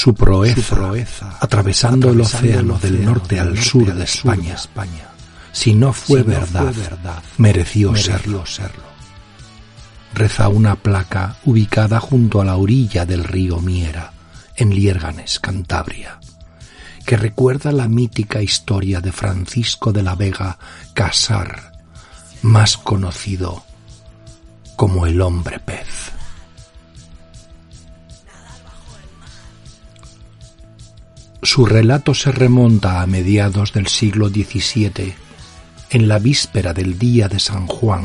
su proeza, atravesando, el océano del norte al sur de España. Si no fue, verdad, mereció, serlo. Reza una placa ubicada junto a la orilla del río Miera, en Liérganes, Cantabria, que recuerda la mítica historia de Francisco de la Vega Casar, más conocido como el hombre pez. Su relato se remonta a mediados del siglo XVII, en la víspera del día de San Juan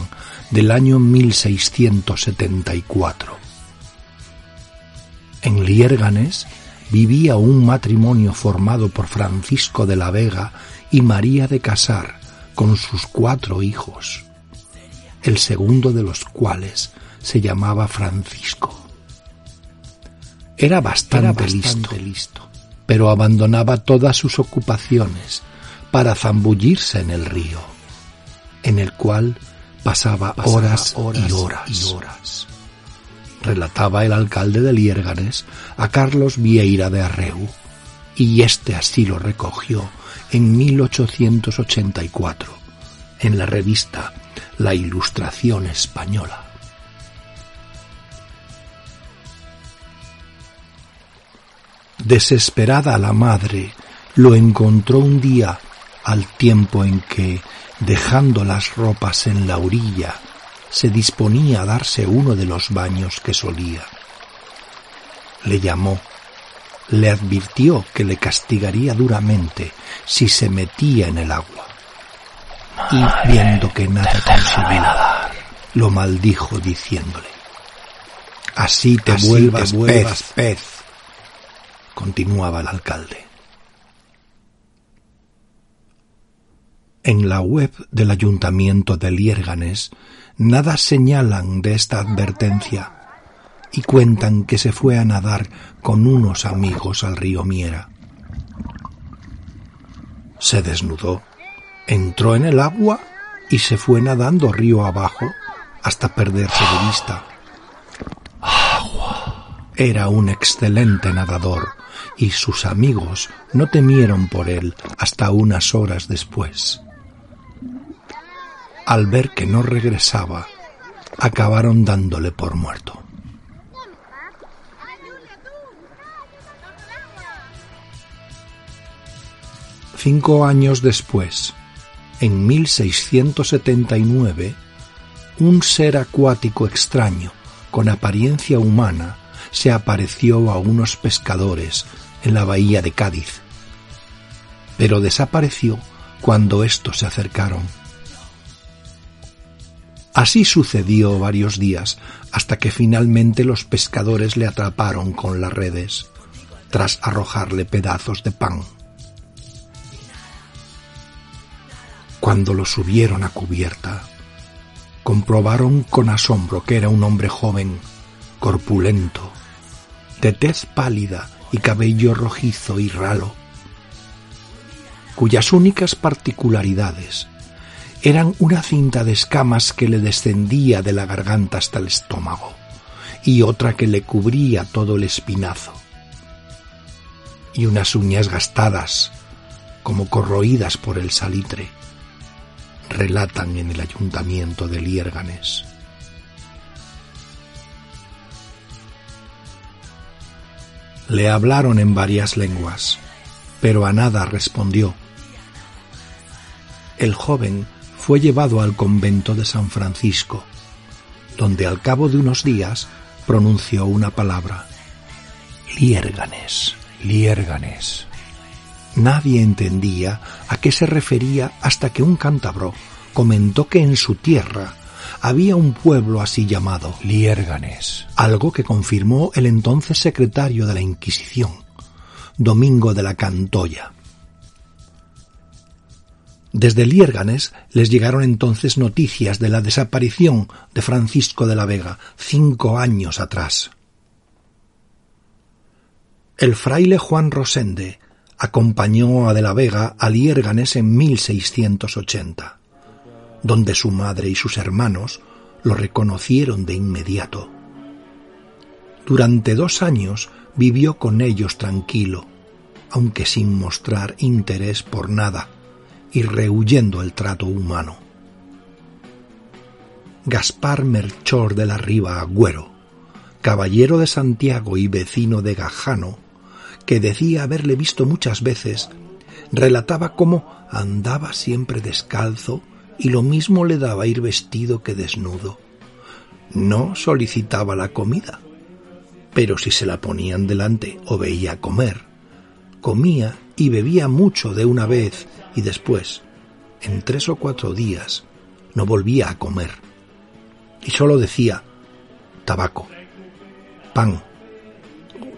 del año 1674. En Liérganes vivía un matrimonio formado por Francisco de la Vega y María de Casar, con sus cuatro hijos, el segundo de los cuales se llamaba Francisco. Era bastante, listo pero abandonaba todas sus ocupaciones para zambullirse en el río, en el cual pasaba, horas, y, horas y horas. Relataba el alcalde de Liérganes a Carlos Vieira de Arreu, y éste así lo recogió en 1884 en la revista La Ilustración Española. Desesperada la madre lo encontró un día al tiempo en que, dejando las ropas en la orilla, se disponía a darse uno de los baños que solía. Le llamó, le advirtió que le castigaría duramente si se metía en el agua. y viendo que nada conseguía, lo maldijo diciéndole, Así te vuelvas, pez, pez continuaba el alcalde. En la web del ayuntamiento de Liérganes nada señalan de esta advertencia y cuentan que se fue a nadar con unos amigos al río Miera. Se desnudó, entró en el agua y se fue nadando río abajo hasta perderse de vista. Era un excelente nadador y sus amigos no temieron por él hasta unas horas después. Al ver que no regresaba, acabaron dándole por muerto. Cinco años después, en 1679, un ser acuático extraño, con apariencia humana, se apareció a unos pescadores en la bahía de Cádiz, pero desapareció cuando estos se acercaron. Así sucedió varios días hasta que finalmente los pescadores le atraparon con las redes, tras arrojarle pedazos de pan. Cuando lo subieron a cubierta, comprobaron con asombro que era un hombre joven, corpulento, de tez pálida y cabello rojizo y ralo, cuyas únicas particularidades eran una cinta de escamas que le descendía de la garganta hasta el estómago y otra que le cubría todo el espinazo, y unas uñas gastadas, como corroídas por el salitre, relatan en el ayuntamiento de Liérganes. Le hablaron en varias lenguas, pero a nada respondió. El joven fue llevado al convento de San Francisco, donde al cabo de unos días pronunció una palabra. Liérganes, liérganes. Nadie entendía a qué se refería hasta que un cántabro comentó que en su tierra había un pueblo así llamado Liérganes, algo que confirmó el entonces secretario de la Inquisición, Domingo de la Cantoya. Desde Liérganes les llegaron entonces noticias de la desaparición de Francisco de la Vega cinco años atrás. El fraile Juan Rosende acompañó a de la Vega a Liérganes en 1680 donde su madre y sus hermanos lo reconocieron de inmediato. Durante dos años vivió con ellos tranquilo, aunque sin mostrar interés por nada y rehuyendo el trato humano. Gaspar Melchor de la Riva Agüero, caballero de Santiago y vecino de Gajano, que decía haberle visto muchas veces, relataba cómo andaba siempre descalzo y lo mismo le daba ir vestido que desnudo. No solicitaba la comida, pero si se la ponían delante o veía comer, comía y bebía mucho de una vez y después, en tres o cuatro días, no volvía a comer y solo decía tabaco, pan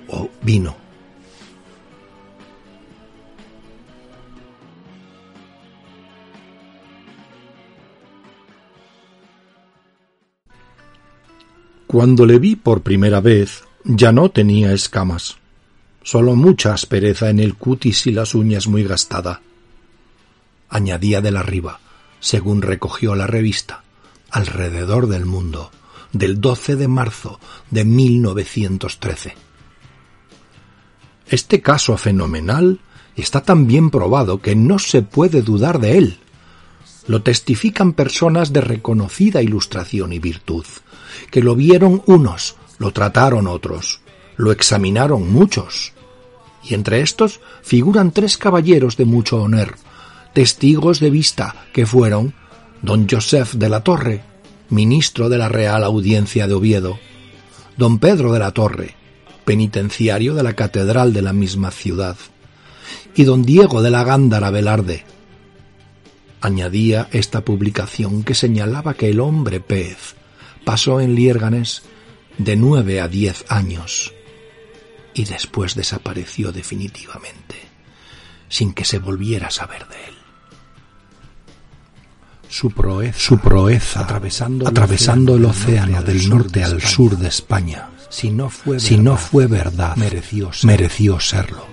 o vino. Cuando le vi por primera vez, ya no tenía escamas, solo mucha aspereza en el cutis y las uñas muy gastada. Añadía de la riba, según recogió la revista alrededor del mundo del 12 de marzo de 1913. Este caso fenomenal está tan bien probado que no se puede dudar de él. Lo testifican personas de reconocida ilustración y virtud, que lo vieron unos, lo trataron otros, lo examinaron muchos. Y entre estos figuran tres caballeros de mucho honor, testigos de vista que fueron don Joseph de la Torre, ministro de la Real Audiencia de Oviedo, don Pedro de la Torre, penitenciario de la Catedral de la misma ciudad, y don Diego de la Gándara Velarde. Añadía esta publicación que señalaba que el hombre pez pasó en Liérganes de nueve a diez años y después desapareció definitivamente, sin que se volviera a saber de él su proeza, su proeza atravesando, atravesando el océano del norte al sur de España. Si no fue verdad, si no fue verdad mereció, serlo. mereció serlo.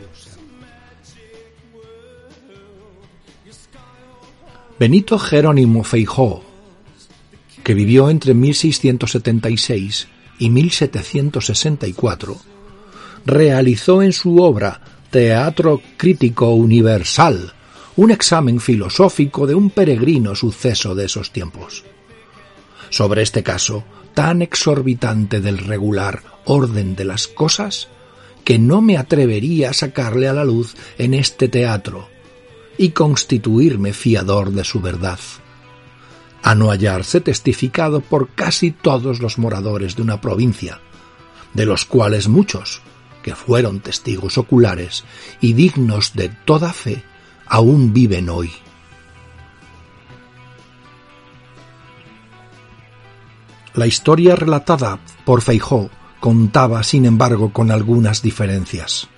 Benito Jerónimo Feijó, que vivió entre 1676 y 1764, realizó en su obra Teatro Crítico Universal un examen filosófico de un peregrino suceso de esos tiempos. Sobre este caso, tan exorbitante del regular orden de las cosas, que no me atrevería a sacarle a la luz en este teatro y constituirme fiador de su verdad, a no hallarse testificado por casi todos los moradores de una provincia, de los cuales muchos, que fueron testigos oculares y dignos de toda fe, aún viven hoy. La historia relatada por Feijó contaba, sin embargo, con algunas diferencias.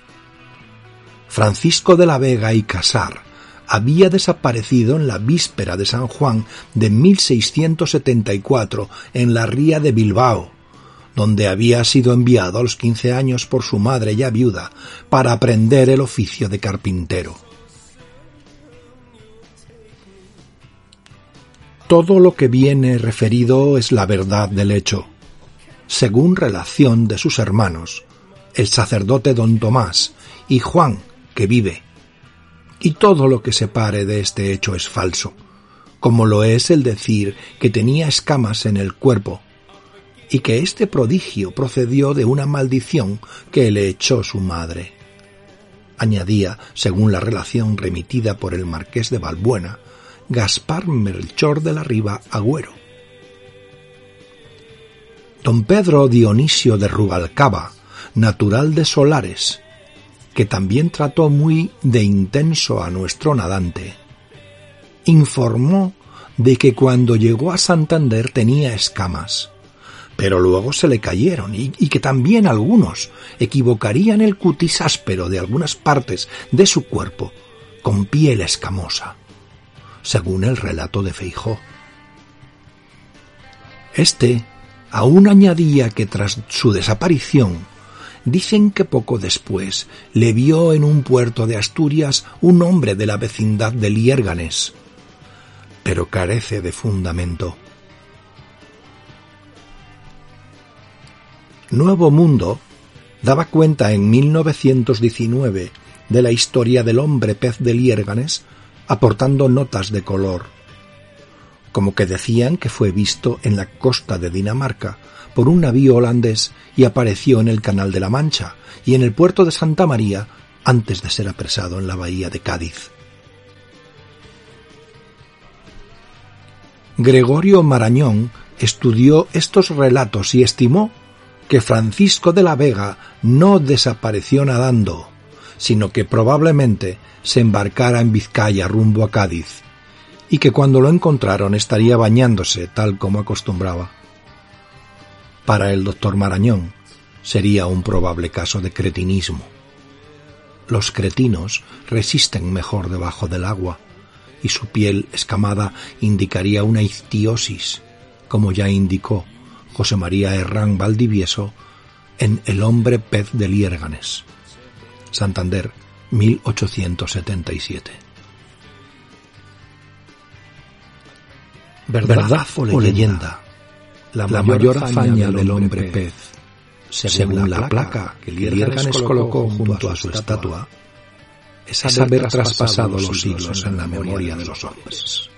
Francisco de la Vega y Casar había desaparecido en la víspera de San Juan de 1674 en la ría de Bilbao, donde había sido enviado a los quince años por su madre ya viuda para aprender el oficio de carpintero. Todo lo que viene referido es la verdad del hecho, según relación de sus hermanos, el sacerdote don Tomás y Juan, que vive. Y todo lo que se pare de este hecho es falso, como lo es el decir que tenía escamas en el cuerpo, y que este prodigio procedió de una maldición que le echó su madre. Añadía, según la relación remitida por el marqués de Balbuena, Gaspar Melchor de la Riva Agüero. Don Pedro Dionisio de Rubalcaba, natural de Solares, que también trató muy de intenso a nuestro nadante, informó de que cuando llegó a Santander tenía escamas, pero luego se le cayeron y, y, que también algunos equivocarían el cutis áspero de algunas partes de su cuerpo con piel escamosa según el relato de Feijó. Este aún añadía que tras su desaparición, dicen que poco después le vio en un puerto de Asturias un hombre de la vecindad de Liérganes, pero carece de fundamento. Nuevo Mundo daba cuenta en 1919 de la historia del hombre pez de Liérganes, aportando notas de color, como que decían que fue visto en la costa de Dinamarca por un navío holandés y apareció en el Canal de la Mancha y en el puerto de Santa María antes de ser apresado en la bahía de Cádiz. Gregorio Marañón estudió estos relatos y estimó que Francisco de la Vega no desapareció nadando, sino que probablemente se embarcara en Vizcaya rumbo a Cádiz, y que cuando lo encontraron estaría bañándose tal como acostumbraba. Para el doctor Marañón sería un probable caso de cretinismo. Los cretinos resisten mejor debajo del agua, y su piel escamada indicaría una ictiosis, como ya indicó José María Herrán Valdivieso en El hombre pez de Liérganes. Santander, 1877. ¿Verdad, o leyenda? La, mayor, hazaña del hombre pez, según, la placa que Liérganes colocó junto a su estatua, es haber traspasado los siglos en la memoria de los hombres.